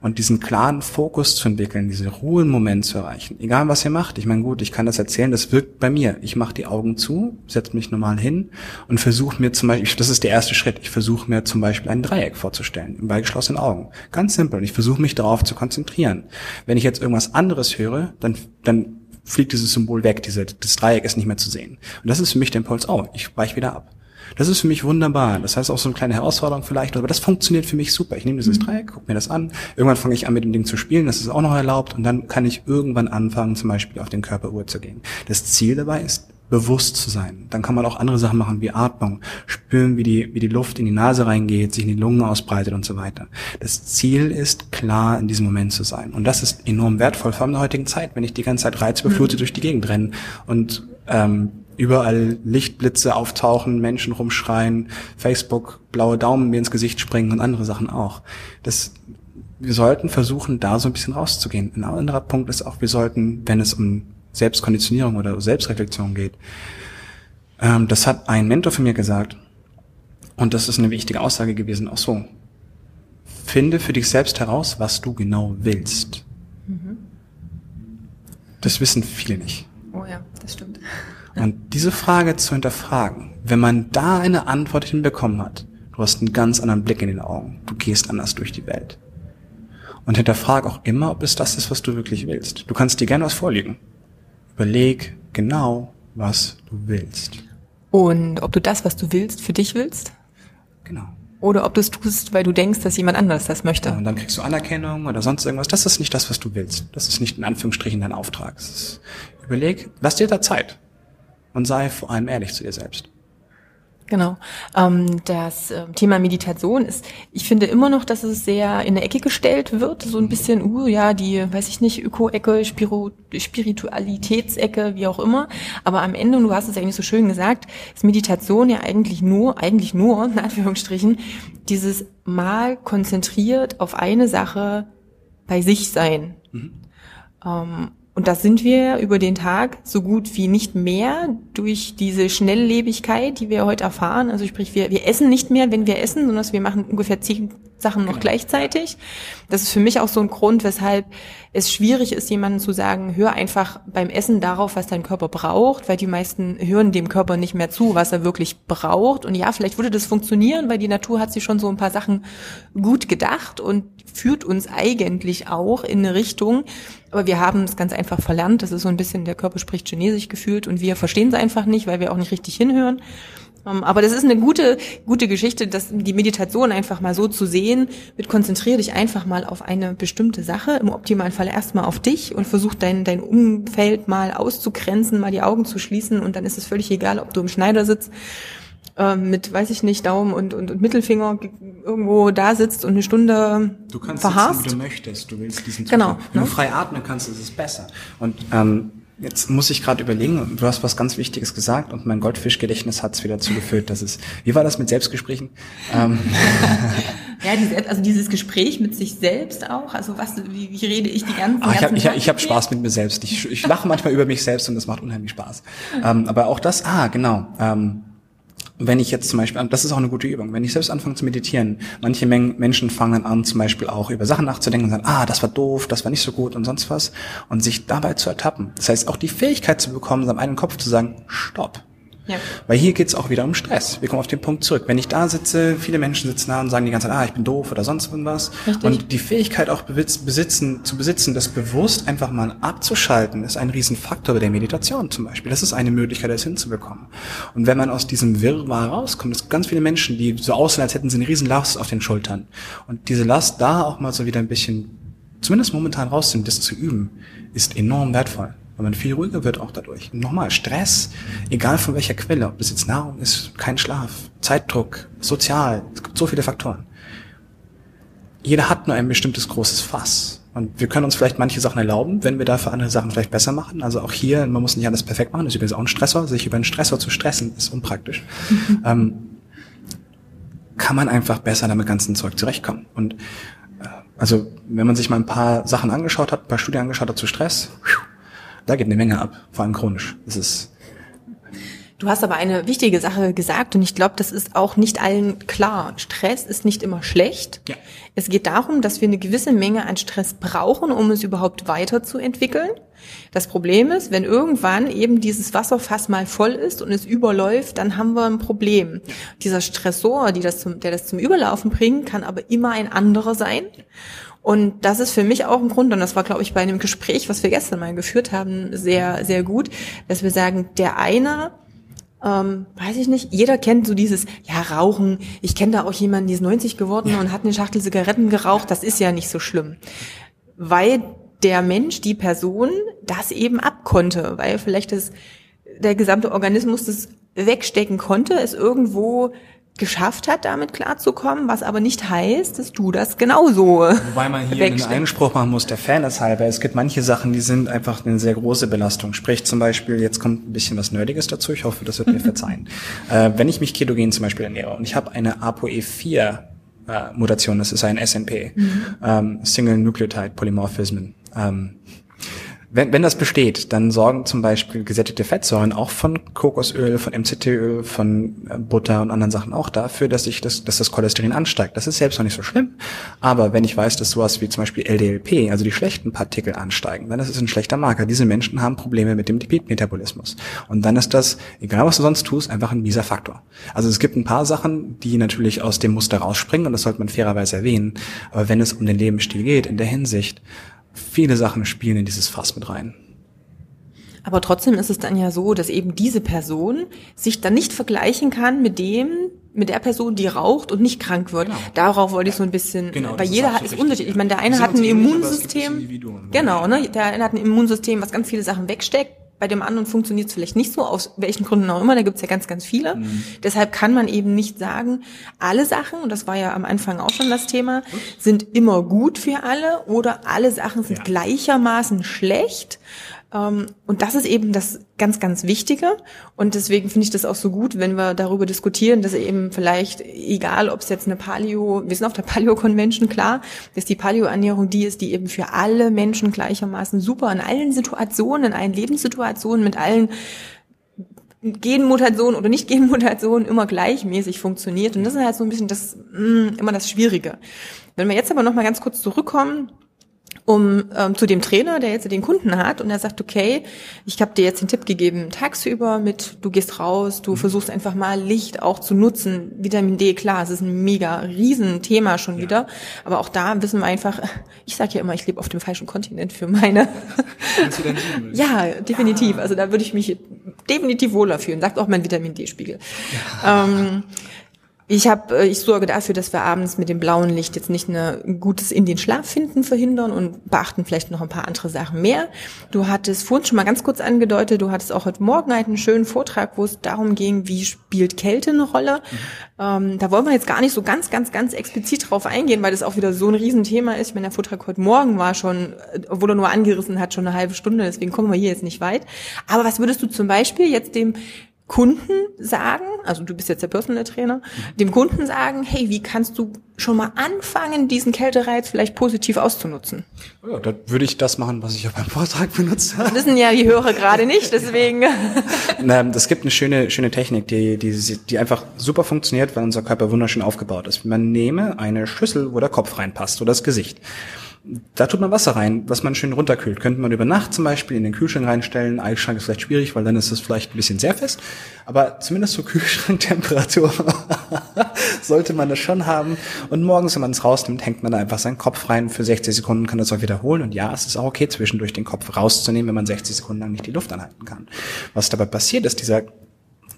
Und diesen klaren Fokus zu entwickeln, diese Ruhe im Moment zu erreichen, egal was ihr macht. Ich meine, gut, ich kann das erzählen, das wirkt bei mir. Ich mache die Augen zu, setze mich normal hin und versuche mir zum Beispiel, das ist der erste Schritt, ich versuche mir zum Beispiel ein Dreieck vorzustellen, bei geschlossenen Augen. Ganz simpel. Und ich versuche mich darauf zu konzentrieren. Wenn ich jetzt irgendwas anderes höre, dann, dann fliegt dieses Symbol weg, diese, das Dreieck ist nicht mehr zu sehen. Und das ist für mich der Impuls, oh, ich weiche wieder ab. Das ist für mich wunderbar. Das heißt auch so eine kleine Herausforderung vielleicht, aber das funktioniert für mich super. Ich nehme dieses mhm. Dreieck, gucke mir das an. Irgendwann fange ich an, mit dem Ding zu spielen. Das ist auch noch erlaubt. Und dann kann ich irgendwann anfangen, zum Beispiel auf den Körperuhr zu gehen. Das Ziel dabei ist, bewusst zu sein. Dann kann man auch andere Sachen machen wie Atmung, spüren, wie die, wie die Luft in die Nase reingeht, sich in die Lungen ausbreitet und so weiter. Das Ziel ist, klar in diesem Moment zu sein. Und das ist enorm wertvoll, vor allem in der heutigen Zeit, wenn ich die ganze Zeit reizbeflutet mhm. durch die Gegend renne und ähm, überall Lichtblitze auftauchen, Menschen rumschreien, Facebook blaue Daumen mir ins Gesicht springen und andere Sachen auch. Das, wir sollten versuchen, da so ein bisschen rauszugehen. Ein anderer Punkt ist auch, wir sollten, wenn es um Selbstkonditionierung oder Selbstreflexion geht, ähm, das hat ein Mentor von mir gesagt, und das ist eine wichtige Aussage gewesen, auch so. Finde für dich selbst heraus, was du genau willst. Mhm. Das wissen viele nicht. Oh ja, das stimmt. Und diese Frage zu hinterfragen, wenn man da eine Antwort hinbekommen hat, du hast einen ganz anderen Blick in den Augen, du gehst anders durch die Welt. Und hinterfrag auch immer, ob es das ist, was du wirklich willst. Du kannst dir gerne was vorlegen. Überleg genau, was du willst. Und ob du das, was du willst, für dich willst? Genau. Oder ob du es tust, weil du denkst, dass jemand anders das möchte. Ja, und dann kriegst du Anerkennung oder sonst irgendwas. Das ist nicht das, was du willst. Das ist nicht in Anführungsstrichen dein Auftrag. Ist, überleg, lass dir da Zeit und sei vor allem ehrlich zu dir selbst. Genau. Ähm, das äh, Thema Meditation ist, ich finde immer noch, dass es sehr in der Ecke gestellt wird, so ein bisschen, uh, ja, die, weiß ich nicht, Öko-Ecke, Spiritualitätsecke, wie auch immer. Aber am Ende, und du hast es eigentlich so schön gesagt, ist Meditation ja eigentlich nur, eigentlich nur, in Anführungsstrichen, dieses mal konzentriert auf eine Sache bei sich sein. Mhm. Ähm, und das sind wir über den Tag so gut wie nicht mehr durch diese Schnelllebigkeit, die wir heute erfahren. Also sprich, wir, wir essen nicht mehr, wenn wir essen, sondern wir machen ungefähr zehn Sachen noch genau. gleichzeitig. Das ist für mich auch so ein Grund, weshalb es schwierig ist, jemandem zu sagen, hör einfach beim Essen darauf, was dein Körper braucht, weil die meisten hören dem Körper nicht mehr zu, was er wirklich braucht. Und ja, vielleicht würde das funktionieren, weil die Natur hat sich schon so ein paar Sachen gut gedacht und führt uns eigentlich auch in eine Richtung, aber wir haben es ganz einfach verlernt. Das ist so ein bisschen, der Körper spricht Chinesisch gefühlt und wir verstehen es einfach nicht, weil wir auch nicht richtig hinhören. Ähm, aber das ist eine gute, gute Geschichte, dass die Meditation einfach mal so zu sehen, mit konzentriere dich einfach mal auf eine bestimmte Sache, im optimalen Fall erstmal auf dich und versuch dein, dein Umfeld mal auszugrenzen, mal die Augen zu schließen und dann ist es völlig egal, ob du im Schneider sitzt ähm, mit, weiß ich nicht, Daumen und, und, und Mittelfinger irgendwo da sitzt und eine Stunde Du kannst verharrst. sitzen, wie du möchtest. Du willst diesen Zustand. Genau. Wenn ne? du frei atmen kannst, ist es besser. Und ähm, Jetzt muss ich gerade überlegen, du hast was ganz Wichtiges gesagt und mein Goldfischgedächtnis hat es wieder zugeführt, dass es. Wie war das mit Selbstgesprächen? ähm. ja, diese, also dieses Gespräch mit sich selbst auch. Also was, wie, wie rede ich die ganzen Ach, Ich habe ich, ich hab Spaß mit mir selbst. Ich, ich lache manchmal über mich selbst und das macht unheimlich Spaß. Ähm, aber auch das, ah, genau. Ähm, wenn ich jetzt zum Beispiel, das ist auch eine gute Übung, wenn ich selbst anfange zu meditieren, manche Menschen fangen an zum Beispiel auch über Sachen nachzudenken und sagen, ah, das war doof, das war nicht so gut und sonst was und sich dabei zu ertappen. Das heißt, auch die Fähigkeit zu bekommen, seinem eigenen Kopf zu sagen, stopp, ja. Weil hier geht's auch wieder um Stress. Wir kommen auf den Punkt zurück. Wenn ich da sitze, viele Menschen sitzen da und sagen die ganze Zeit, ah, ich bin doof oder sonst was. Richtig. Und die Fähigkeit auch besitzen, zu besitzen, das bewusst einfach mal abzuschalten, ist ein Riesenfaktor bei der Meditation zum Beispiel. Das ist eine Möglichkeit, das hinzubekommen. Und wenn man aus diesem Wirrwarr rauskommt, es gibt ganz viele Menschen, die so aussehen, als hätten sie eine Riesenlast auf den Schultern. Und diese Last da auch mal so wieder ein bisschen, zumindest momentan rauszunehmen, das zu üben, ist enorm wertvoll weil man viel ruhiger wird auch dadurch. Nochmal, Stress, egal von welcher Quelle, ob das jetzt Nahrung ist, kein Schlaf, Zeitdruck, sozial, es gibt so viele Faktoren. Jeder hat nur ein bestimmtes großes Fass. Und wir können uns vielleicht manche Sachen erlauben, wenn wir dafür andere Sachen vielleicht besser machen. Also auch hier, man muss nicht alles perfekt machen, das ist übrigens auch ein Stressor. Sich über einen Stressor zu stressen, ist unpraktisch. ähm, kann man einfach besser damit ganzen Zeug zurechtkommen. Und äh, also, wenn man sich mal ein paar Sachen angeschaut hat, ein paar Studien angeschaut hat zu Stress, da geht eine Menge ab, vor allem chronisch. Das ist Du hast aber eine wichtige Sache gesagt und ich glaube, das ist auch nicht allen klar. Stress ist nicht immer schlecht. Ja. Es geht darum, dass wir eine gewisse Menge an Stress brauchen, um es überhaupt weiterzuentwickeln. Das Problem ist, wenn irgendwann eben dieses Wasserfass mal voll ist und es überläuft, dann haben wir ein Problem. Dieser Stressor, die das zum, der das zum Überlaufen bringt, kann aber immer ein anderer sein. Und das ist für mich auch ein Grund, und das war, glaube ich, bei einem Gespräch, was wir gestern mal geführt haben, sehr, sehr gut, dass wir sagen, der eine, ähm, weiß ich nicht, jeder kennt so dieses, ja, Rauchen, ich kenne da auch jemanden, die ist 90 geworden und hat eine Schachtel Zigaretten geraucht, das ist ja nicht so schlimm. Weil der Mensch, die Person, das eben abkonnte, weil vielleicht das, der gesamte Organismus das wegstecken konnte, es irgendwo geschafft hat, damit klarzukommen, was aber nicht heißt, dass du das genauso Wobei man hier einen Einspruch machen muss, der Fairness halber. Es gibt manche Sachen, die sind einfach eine sehr große Belastung. Sprich zum Beispiel, jetzt kommt ein bisschen was Nerdiges dazu, ich hoffe, das wird mir verzeihen. Äh, wenn ich mich ketogen zum Beispiel ernähre und ich habe eine ApoE4 äh, Mutation, das ist ein SNP, mhm. ähm, Single Nucleotide Polymorphism. Ähm, wenn, wenn das besteht, dann sorgen zum Beispiel gesättigte Fettsäuren auch von Kokosöl, von MCT-Öl, von äh, Butter und anderen Sachen auch dafür, dass ich das, dass das Cholesterin ansteigt. Das ist selbst noch nicht so schlimm. Aber wenn ich weiß, dass sowas wie zum Beispiel LDLP, also die schlechten Partikel ansteigen, dann ist es ein schlechter Marker. Diese Menschen haben Probleme mit dem Lipidmetabolismus. Und dann ist das, egal was du sonst tust, einfach ein mieser Faktor. Also es gibt ein paar Sachen, die natürlich aus dem Muster rausspringen und das sollte man fairerweise erwähnen. Aber wenn es um den Lebensstil geht, in der Hinsicht, viele Sachen spielen in dieses Fass mit rein. Aber trotzdem ist es dann ja so, dass eben diese Person sich dann nicht vergleichen kann mit dem, mit der Person, die raucht und nicht krank wird. Genau. Darauf wollte ich so ein bisschen, genau, weil jeder ist, ist unterschiedlich. Ich meine, der eine hat ein Immunsystem, genau, ne, der eine hat ein Immunsystem, was ganz viele Sachen wegsteckt bei dem anderen funktioniert es vielleicht nicht so, aus welchen Gründen auch immer, da gibt es ja ganz, ganz viele. Mhm. Deshalb kann man eben nicht sagen, alle Sachen, und das war ja am Anfang auch schon das Thema, sind immer gut für alle oder alle Sachen sind ja. gleichermaßen schlecht. Ähm, und das ist eben das ganz, ganz Wichtige. Und deswegen finde ich das auch so gut, wenn wir darüber diskutieren, dass eben vielleicht, egal ob es jetzt eine Paleo, wir sind auf der Paleo-Convention klar, dass die Paleo-Ernährung die ist, die eben für alle Menschen gleichermaßen super in allen Situationen, in allen Lebenssituationen, mit allen Genmutationen oder nicht Genmutationen immer gleichmäßig funktioniert. Und das ist halt so ein bisschen das, mh, mm, immer das Schwierige. Wenn wir jetzt aber noch mal ganz kurz zurückkommen um ähm, zu dem Trainer, der jetzt den Kunden hat und er sagt, okay, ich habe dir jetzt den Tipp gegeben, tagsüber mit, du gehst raus, du mhm. versuchst einfach mal Licht auch zu nutzen. Vitamin D, klar, es ist ein mega Riesenthema schon ja. wieder, aber auch da wissen wir einfach, ich sage ja immer, ich lebe auf dem falschen Kontinent für meine. ja, definitiv. Also da würde ich mich definitiv wohler fühlen, sagt auch mein Vitamin D-Spiegel. Ja. Ähm, ich habe, äh, ich sorge dafür, dass wir abends mit dem blauen Licht jetzt nicht ein gutes in den Schlaf finden verhindern und beachten vielleicht noch ein paar andere Sachen mehr. Du hattest vorhin schon mal ganz kurz angedeutet, du hattest auch heute Morgen halt einen schönen Vortrag, wo es darum ging, wie spielt Kälte eine Rolle. Mhm. Ähm, da wollen wir jetzt gar nicht so ganz, ganz, ganz explizit drauf eingehen, weil das auch wieder so ein Riesenthema ist. Ich meine, der Vortrag heute Morgen war schon, äh, obwohl er nur angerissen hat, schon eine halbe Stunde, deswegen kommen wir hier jetzt nicht weit. Aber was würdest du zum Beispiel jetzt dem Kunden sagen, also du bist jetzt der Personal Trainer, dem Kunden sagen, hey, wie kannst du schon mal anfangen, diesen Kältereiz vielleicht positiv auszunutzen? Ja, da würde ich das machen, was ich auch beim Vortrag benutzt habe. Das wissen ja die Hörer gerade nicht, deswegen. Es gibt eine schöne, schöne Technik, die, die, die einfach super funktioniert, weil unser Körper wunderschön aufgebaut ist. Man nehme eine Schüssel, wo der Kopf reinpasst oder das Gesicht. Da tut man Wasser rein, was man schön runterkühlt. Könnte man über Nacht zum Beispiel in den Kühlschrank reinstellen. Eisschrank ist vielleicht schwierig, weil dann ist es vielleicht ein bisschen sehr fest. Aber zumindest so Kühlschranktemperatur sollte man das schon haben. Und morgens, wenn man es rausnimmt, hängt man da einfach seinen Kopf rein. Für 60 Sekunden kann das auch wiederholen. Und ja, es ist auch okay, zwischendurch den Kopf rauszunehmen, wenn man 60 Sekunden lang nicht die Luft anhalten kann. Was dabei passiert ist, dieser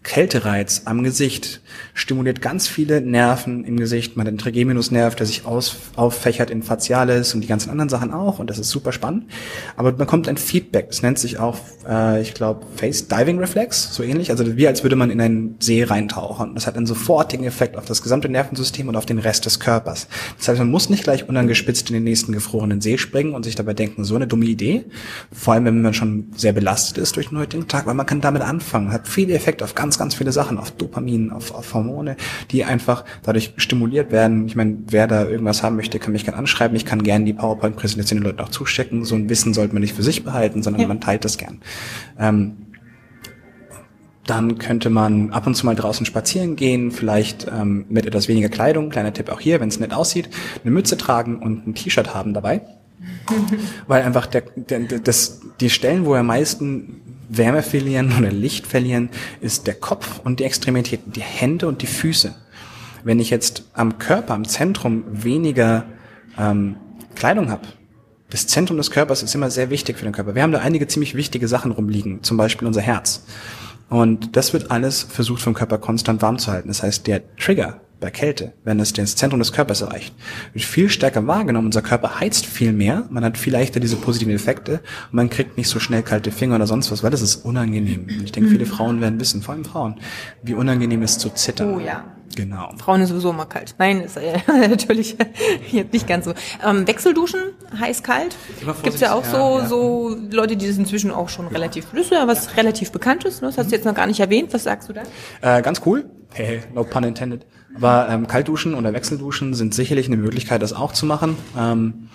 Kältereiz am Gesicht stimuliert ganz viele Nerven im Gesicht. Man hat den Trigeminusnerv, der sich aus, auffächert in Facialis und die ganzen anderen Sachen auch. Und das ist super spannend. Aber man kommt ein Feedback. Das nennt sich auch, äh, ich glaube, Face Diving Reflex, so ähnlich. Also wie als würde man in einen See reintauchen. Das hat einen sofortigen Effekt auf das gesamte Nervensystem und auf den Rest des Körpers. Das heißt, man muss nicht gleich unangespitzt in den nächsten gefrorenen See springen und sich dabei denken, so eine dumme Idee. Vor allem, wenn man schon sehr belastet ist durch den heutigen Tag, weil man kann damit anfangen. Hat viel Effekt auf ganz ganz, viele Sachen, auf Dopamin, auf, auf Hormone, die einfach dadurch stimuliert werden. Ich meine, wer da irgendwas haben möchte, kann mich gerne anschreiben. Ich kann gerne die PowerPoint-Präsentation den Leuten auch zustecken. So ein Wissen sollte man nicht für sich behalten, sondern ja. man teilt das gern. Ähm, dann könnte man ab und zu mal draußen spazieren gehen, vielleicht ähm, mit etwas weniger Kleidung, kleiner Tipp auch hier, wenn es nett aussieht, eine Mütze tragen und ein T-Shirt haben dabei. Weil einfach der, der, das, die Stellen, wo am meisten Wärme verlieren oder Licht verlieren, ist der Kopf und die Extremitäten, die Hände und die Füße. Wenn ich jetzt am Körper, am Zentrum weniger ähm, Kleidung habe, das Zentrum des Körpers ist immer sehr wichtig für den Körper. Wir haben da einige ziemlich wichtige Sachen rumliegen, zum Beispiel unser Herz. Und das wird alles versucht vom Körper konstant warm zu halten. Das heißt, der Trigger bei Kälte, wenn es das Zentrum des Körpers erreicht, wird viel stärker wahrgenommen. Unser Körper heizt viel mehr, man hat viel leichter diese positiven Effekte und man kriegt nicht so schnell kalte Finger oder sonst was, weil das ist unangenehm. Ich denke, viele Frauen werden wissen, vor allem Frauen, wie unangenehm es zu zittern. Oh ja. Genau. Frauen ist sowieso immer kalt. Nein, ist äh, natürlich jetzt nicht ganz so. Ähm, Wechselduschen, heiß-kalt. Gibt's ja auch so, ja. so Leute, die das inzwischen auch schon relativ wissen, was ja. relativ bekannt ist. Ne? Das hast du jetzt noch gar nicht erwähnt. Was sagst du da? Äh, ganz cool. Hey, no pun intended. Aber ähm, Kaltduschen oder Wechselduschen sind sicherlich eine Möglichkeit, das auch zu machen. Ähm,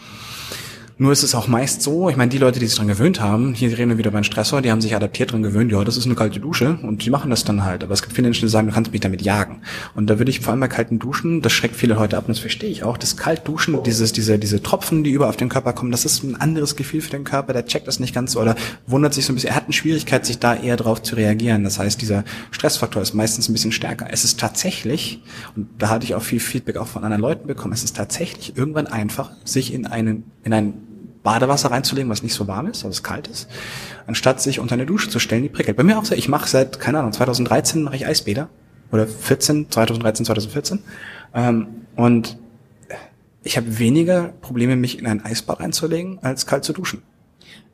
nur ist es auch meist so, ich meine, die Leute, die sich dran gewöhnt haben, hier reden wir wieder einen Stressor, die haben sich adaptiert dran gewöhnt, ja, das ist eine kalte Dusche und die machen das dann halt. Aber es gibt viele Menschen, die sagen, du kannst mich damit jagen. Und da würde ich vor allem bei kalten Duschen, das schreckt viele Leute ab und das verstehe ich auch, das Kaltduschen, dieses, diese, diese Tropfen, die über auf den Körper kommen, das ist ein anderes Gefühl für den Körper, der checkt das nicht ganz so oder wundert sich so ein bisschen, er hat eine Schwierigkeit, sich da eher drauf zu reagieren. Das heißt, dieser Stressfaktor ist meistens ein bisschen stärker. Es ist tatsächlich, und da hatte ich auch viel Feedback auch von anderen Leuten bekommen, es ist tatsächlich irgendwann einfach, sich in einen, in einen Badewasser reinzulegen, was nicht so warm ist, also es kalt ist, anstatt sich unter eine Dusche zu stellen, die prickelt. Bei mir auch so, ich mache seit, keine Ahnung, 2013 mache ich Eisbäder. Oder 14, 2013, 2014. Ähm, und ich habe weniger Probleme, mich in ein Eisbad reinzulegen, als kalt zu duschen.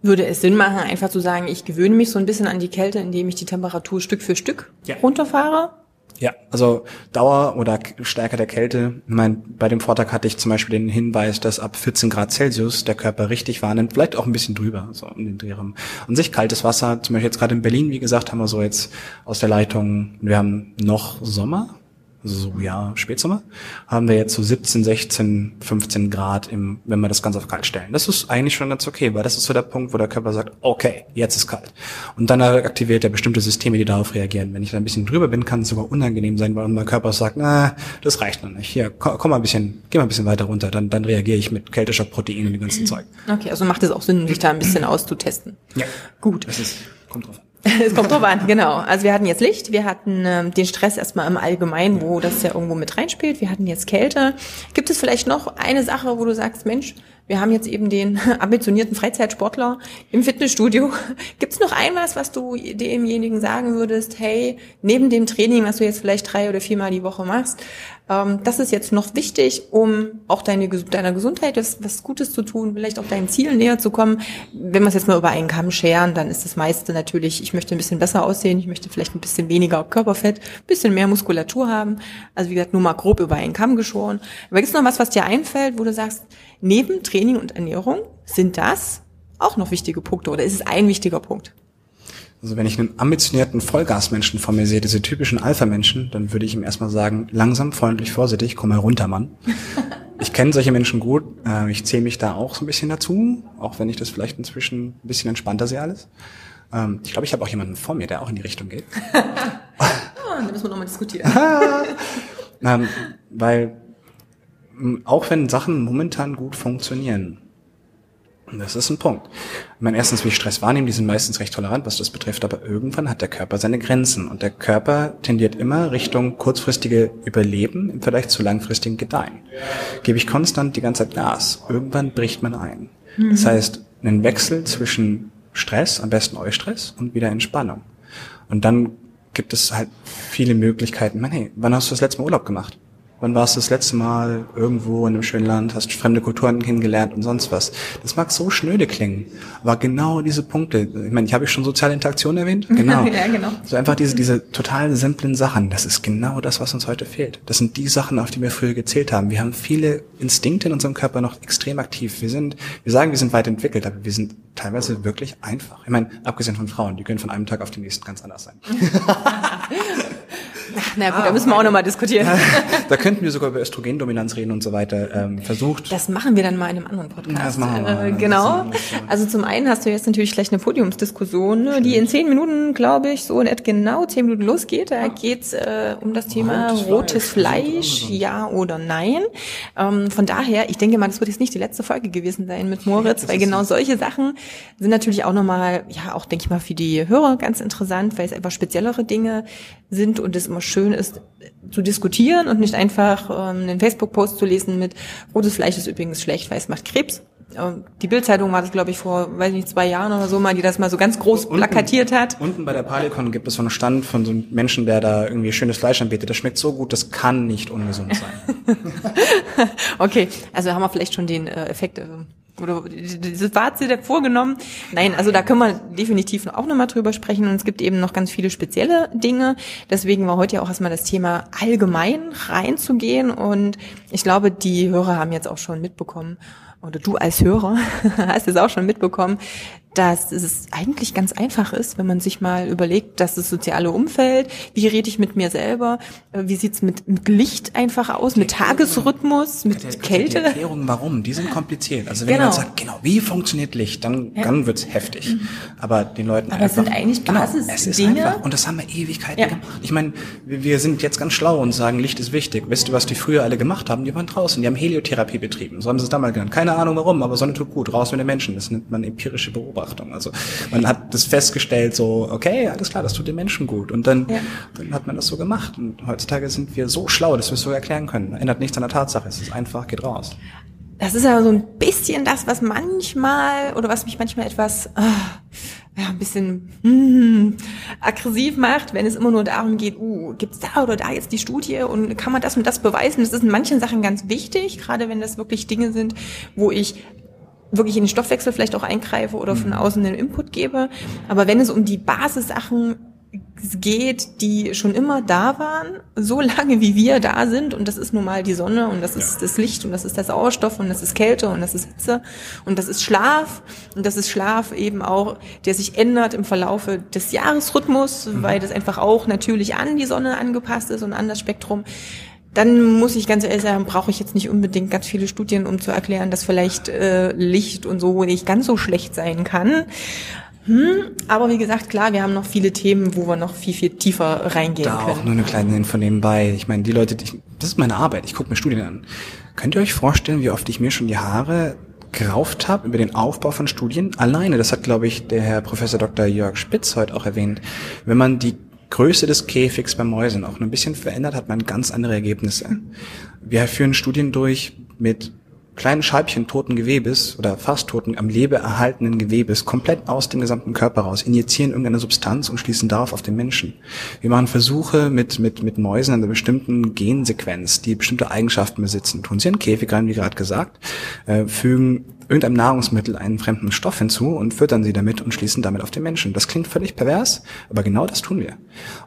Würde es Sinn machen, einfach zu sagen, ich gewöhne mich so ein bisschen an die Kälte, indem ich die Temperatur Stück für Stück ja. runterfahre? Ja, also Dauer oder Stärke der Kälte. Ich meine, bei dem Vortrag hatte ich zum Beispiel den Hinweis, dass ab 14 Grad Celsius der Körper richtig wahrnimmt, vielleicht auch ein bisschen drüber, so um den Dreh. Und sich kaltes Wasser, zum Beispiel jetzt gerade in Berlin, wie gesagt, haben wir so jetzt aus der Leitung, wir haben noch Sommer, so ja, Spätsommer, haben wir jetzt so 17, 16, 15 Grad, im, wenn wir das Ganze auf kalt stellen. Das ist eigentlich schon ganz okay, weil das ist so der Punkt, wo der Körper sagt, okay, jetzt ist kalt. Und dann aktiviert er bestimmte Systeme, die darauf reagieren. Wenn ich da ein bisschen drüber bin, kann es sogar unangenehm sein, weil mein Körper sagt, na, das reicht noch nicht. Hier, komm, komm mal ein bisschen, geh mal ein bisschen weiter runter, dann, dann reagiere ich mit keltischer Protein und dem ganzen Zeug. Okay, also macht es auch Sinn, sich da ein bisschen auszutesten. Ja. Gut. Das ist, kommt drauf an. Es kommt drauf an, genau. Also wir hatten jetzt Licht, wir hatten ähm, den Stress erstmal im Allgemeinen, wo das ja irgendwo mit reinspielt. Wir hatten jetzt Kälte. Gibt es vielleicht noch eine Sache, wo du sagst, Mensch, wir haben jetzt eben den ambitionierten Freizeitsportler im Fitnessstudio. Gibt es noch ein was, was du demjenigen sagen würdest, hey, neben dem Training, was du jetzt vielleicht drei oder viermal die Woche machst, ähm, das ist jetzt noch wichtig, um auch deine, deiner Gesundheit was, was Gutes zu tun, vielleicht auch deinen Zielen näher zu kommen. Wenn wir es jetzt mal über einen Kamm scheren, dann ist das meiste natürlich, ich möchte ein bisschen besser aussehen, ich möchte vielleicht ein bisschen weniger Körperfett, ein bisschen mehr Muskulatur haben. Also wie gesagt, nur mal grob über einen Kamm geschoren. Aber gibt es noch was, was dir einfällt, wo du sagst, neben Training und Ernährung sind das auch noch wichtige Punkte oder ist es ein wichtiger Punkt? Also wenn ich einen ambitionierten Vollgasmenschen vor mir sehe, diese typischen Alpha-Menschen, dann würde ich ihm erstmal sagen, langsam, freundlich, vorsichtig, komm mal runter, Mann. Ich kenne solche Menschen gut, äh, ich zähle mich da auch so ein bisschen dazu, auch wenn ich das vielleicht inzwischen ein bisschen entspannter sehe alles. Ähm, ich glaube, ich habe auch jemanden vor mir, der auch in die Richtung geht. oh, da müssen wir nochmal diskutieren. ähm, weil auch wenn Sachen momentan gut funktionieren, das ist ein Punkt. Ich meine, erstens, wie ich Stress wahrnehme, die sind meistens recht tolerant, was das betrifft, aber irgendwann hat der Körper seine Grenzen und der Körper tendiert immer Richtung kurzfristige Überleben im Vergleich zu langfristigen Gedeihen. Gebe ich konstant die ganze Zeit Gas, irgendwann bricht man ein. Mhm. Das heißt, einen Wechsel zwischen Stress, am besten Eustress und wieder Entspannung. Und dann gibt es halt viele Möglichkeiten. Man, hey, wann hast du das letzte Mal Urlaub gemacht? Wann warst du das letzte Mal irgendwo in einem schönen Land, hast fremde Kulturen kennengelernt und sonst was? Das mag so schnöde klingen, aber genau diese Punkte, ich meine, ich habe ich schon soziale Interaktion erwähnt? Genau. ja, genau. So einfach diese, diese total simplen Sachen, das ist genau das, was uns heute fehlt. Das sind die Sachen, auf die wir früher gezählt haben. Wir haben viele Instinkte in unserem Körper noch extrem aktiv. Wir sind, wir sagen, wir sind weit entwickelt, aber wir sind teilweise wirklich einfach. Ich meine, abgesehen von Frauen, die können von einem Tag auf den nächsten ganz anders sein. Na gut, ah, da müssen wir auch nochmal diskutieren. da könnten wir sogar über Östrogendominanz reden und so weiter. Ähm, versucht. Das machen wir dann mal in einem anderen Podcast. Das machen wir mal. Äh, genau. Also zum einen hast du jetzt natürlich gleich eine Podiumsdiskussion, ne, die in zehn Minuten, glaube ich, so in etwa genau zehn Minuten losgeht. Da geht's äh, um das Thema rotes, rotes Fleisch, Fleisch ja oder nein. Ähm, von daher, ich denke mal, das wird jetzt nicht die letzte Folge gewesen sein mit Moritz, weil genau solche Sachen sind natürlich auch nochmal, ja, auch denke ich mal für die Hörer ganz interessant, weil es einfach speziellere Dinge sind und es immer schön ist, zu diskutieren und nicht einfach ähm, einen Facebook-Post zu lesen mit rotes Fleisch ist übrigens schlecht, weil es macht Krebs. die Bildzeitung war das, glaube ich, vor, weiß nicht, zwei Jahren oder so mal, die das mal so ganz groß unten, plakatiert hat. Unten bei der Palikon gibt es so einen Stand von so einem Menschen, der da irgendwie schönes Fleisch anbietet. Das schmeckt so gut, das kann nicht ungesund sein. okay, also haben wir vielleicht schon den äh, Effekt äh, oder dieses Fazit vorgenommen. Nein, also da können wir definitiv auch nochmal drüber sprechen und es gibt eben noch ganz viele spezielle Dinge. Deswegen war heute ja auch erstmal das Thema allgemein reinzugehen und ich glaube, die Hörer haben jetzt auch schon mitbekommen, oder du als Hörer hast es auch schon mitbekommen, dass es eigentlich ganz einfach ist, wenn man sich mal überlegt, dass das soziale Umfeld, wie rede ich mit mir selber, äh, wie sieht's mit, mit Licht einfach aus, mit Tagesrhythmus, mit die, Kälte. Die Erklärungen, warum, die sind kompliziert. Also wenn genau. jemand sagt, genau, wie funktioniert Licht, dann, ja. dann wird's heftig. Mhm. Aber den Leuten Aber einfach... Aber es sind eigentlich Basis genau, es ist Dinge. Einfach, und das haben wir Ewigkeiten ja. gemacht. Ich meine, wir sind jetzt ganz schlau und sagen, Licht ist wichtig. Wisst ihr, was die früher alle gemacht haben? Die waren draußen, die haben Heliotherapie betrieben. So haben sie es damals genannt. Keine Ahnung warum, aber Sonne tut gut, raus mit den Menschen. Das nennt man empirische Beobachtung. Also man hat das festgestellt, so, okay, alles klar, das tut den Menschen gut. Und dann, ja. dann hat man das so gemacht. Und heutzutage sind wir so schlau, dass wir es so erklären können. Ändert nichts an der Tatsache. Es ist einfach, geht raus. Das ist aber so ein bisschen das, was manchmal oder was mich manchmal etwas äh, ja, ein bisschen mm, aggressiv macht, wenn es immer nur darum geht, uh, gibt's da oder da jetzt die Studie und kann man das und das beweisen? Das ist in manchen Sachen ganz wichtig, gerade wenn das wirklich Dinge sind, wo ich wirklich in den Stoffwechsel vielleicht auch eingreife oder von mhm. außen den Input gebe. Aber wenn es um die Basissachen geht, die schon immer da waren, so lange wie wir da sind, und das ist nun mal die Sonne und das ist das Licht und das ist der Sauerstoff und das ist Kälte und das ist Hitze und das ist Schlaf und das ist Schlaf eben auch, der sich ändert im Verlaufe des Jahresrhythmus, mhm. weil das einfach auch natürlich an die Sonne angepasst ist und an das Spektrum dann muss ich ganz ehrlich sagen, brauche ich jetzt nicht unbedingt ganz viele Studien, um zu erklären, dass vielleicht äh, Licht und so nicht ganz so schlecht sein kann. Hm, aber wie gesagt, klar, wir haben noch viele Themen, wo wir noch viel, viel tiefer reingehen da können. auch nur eine kleine Info nebenbei. Ich meine, die Leute, die, das ist meine Arbeit, ich gucke mir Studien an. Könnt ihr euch vorstellen, wie oft ich mir schon die Haare gerauft habe über den Aufbau von Studien? Alleine, das hat, glaube ich, der Herr Professor Dr. Jörg Spitz heute auch erwähnt. Wenn man die Größe des Käfigs bei Mäusen auch ein bisschen verändert, hat man ganz andere Ergebnisse. Wir führen Studien durch mit kleinen Scheibchen toten Gewebes oder fast toten, am Lebe erhaltenen Gewebes komplett aus dem gesamten Körper raus, injizieren irgendeine Substanz und schließen darauf auf den Menschen. Wir machen Versuche mit, mit, mit Mäusen an einer bestimmten Gensequenz, die bestimmte Eigenschaften besitzen. Tun sie einen Käfig rein, wie gerade gesagt, äh, fügen irgendeinem Nahrungsmittel einen fremden Stoff hinzu und füttern sie damit und schließen damit auf den Menschen. Das klingt völlig pervers, aber genau das tun wir.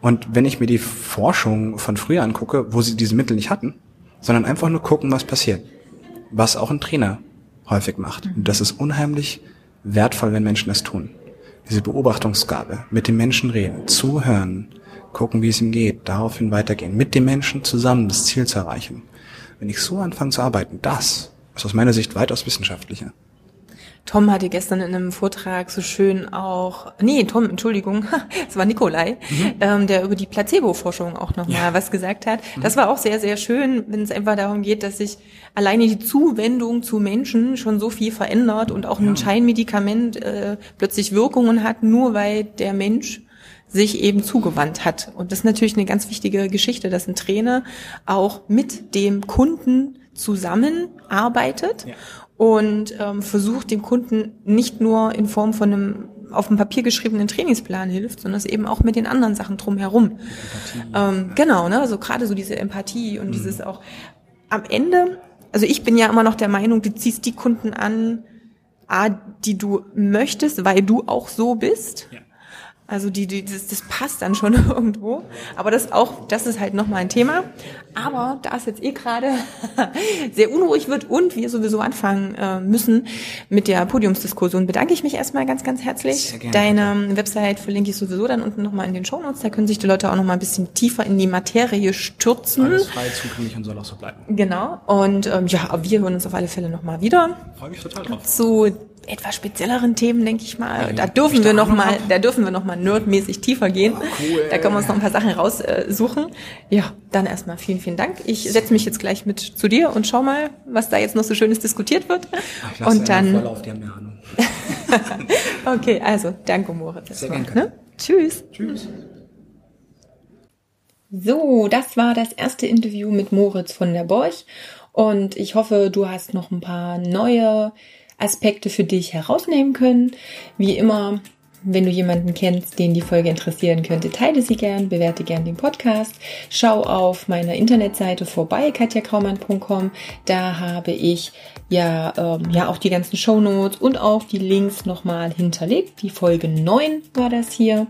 Und wenn ich mir die Forschung von früher angucke, wo sie diese Mittel nicht hatten, sondern einfach nur gucken, was passiert. Was auch ein Trainer häufig macht. Und das ist unheimlich wertvoll, wenn Menschen das tun. Diese Beobachtungsgabe, mit dem Menschen reden, zuhören, gucken, wie es ihm geht, daraufhin weitergehen, mit dem Menschen zusammen das Ziel zu erreichen. Wenn ich so anfange zu arbeiten, das ist aus meiner Sicht weitaus wissenschaftlicher. Tom hatte gestern in einem Vortrag so schön auch, nee, Tom, Entschuldigung, es war Nikolai, mhm. ähm, der über die Placebo-Forschung auch nochmal ja. was gesagt hat. Mhm. Das war auch sehr, sehr schön, wenn es einfach darum geht, dass sich alleine die Zuwendung zu Menschen schon so viel verändert und auch ja. ein Scheinmedikament äh, plötzlich Wirkungen hat, nur weil der Mensch sich eben zugewandt hat. Und das ist natürlich eine ganz wichtige Geschichte, dass ein Trainer auch mit dem Kunden zusammenarbeitet ja. Und ähm, versucht dem Kunden nicht nur in Form von einem auf dem Papier geschriebenen Trainingsplan hilft, sondern es eben auch mit den anderen Sachen drumherum. Ähm, genau, ne? Also gerade so diese Empathie und mhm. dieses auch am Ende, also ich bin ja immer noch der Meinung, du ziehst die Kunden an, A, die du möchtest, weil du auch so bist. Ja. Also die, die das, das passt dann schon irgendwo. Aber das auch, das ist halt nochmal ein Thema. Aber da es jetzt eh gerade sehr unruhig wird und wir sowieso anfangen äh, müssen mit der Podiumsdiskussion, bedanke ich mich erstmal ganz, ganz herzlich. Deine Website verlinke ich sowieso dann unten nochmal in den Shownotes. Da können sich die Leute auch nochmal ein bisschen tiefer in die Materie stürzen. Alles frei zugänglich und soll auch so bleiben. Genau. Und ähm, ja, wir hören uns auf alle Fälle nochmal wieder. Freue mich total drauf. Zu etwas spezielleren Themen, denke ich mal. Da dürfen wir noch mal, da dürfen wir noch mal nerdmäßig tiefer gehen. Oh, cool. Da können wir uns noch ein paar Sachen raussuchen. Ja, dann erstmal vielen, vielen Dank. Ich setze mich jetzt gleich mit zu dir und schau mal, was da jetzt noch so schönes diskutiert wird. Ach, und dann. Voll auf, die haben Ahnung. okay, also danke Moritz. Sehr gerne. Ne? Tschüss. Tschüss. So, das war das erste Interview mit Moritz von der Borch und ich hoffe, du hast noch ein paar neue Aspekte für dich herausnehmen können. Wie immer wenn du jemanden kennst, den die Folge interessieren könnte, teile sie gern, bewerte gern den Podcast. Schau auf meiner Internetseite vorbei, katjakraumann.com. Da habe ich ja, ähm, ja auch die ganzen Show Notes und auch die Links nochmal hinterlegt. Die Folge 9 war das hier.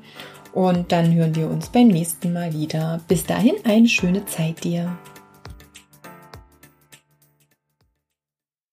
Und dann hören wir uns beim nächsten Mal wieder. Bis dahin eine schöne Zeit dir.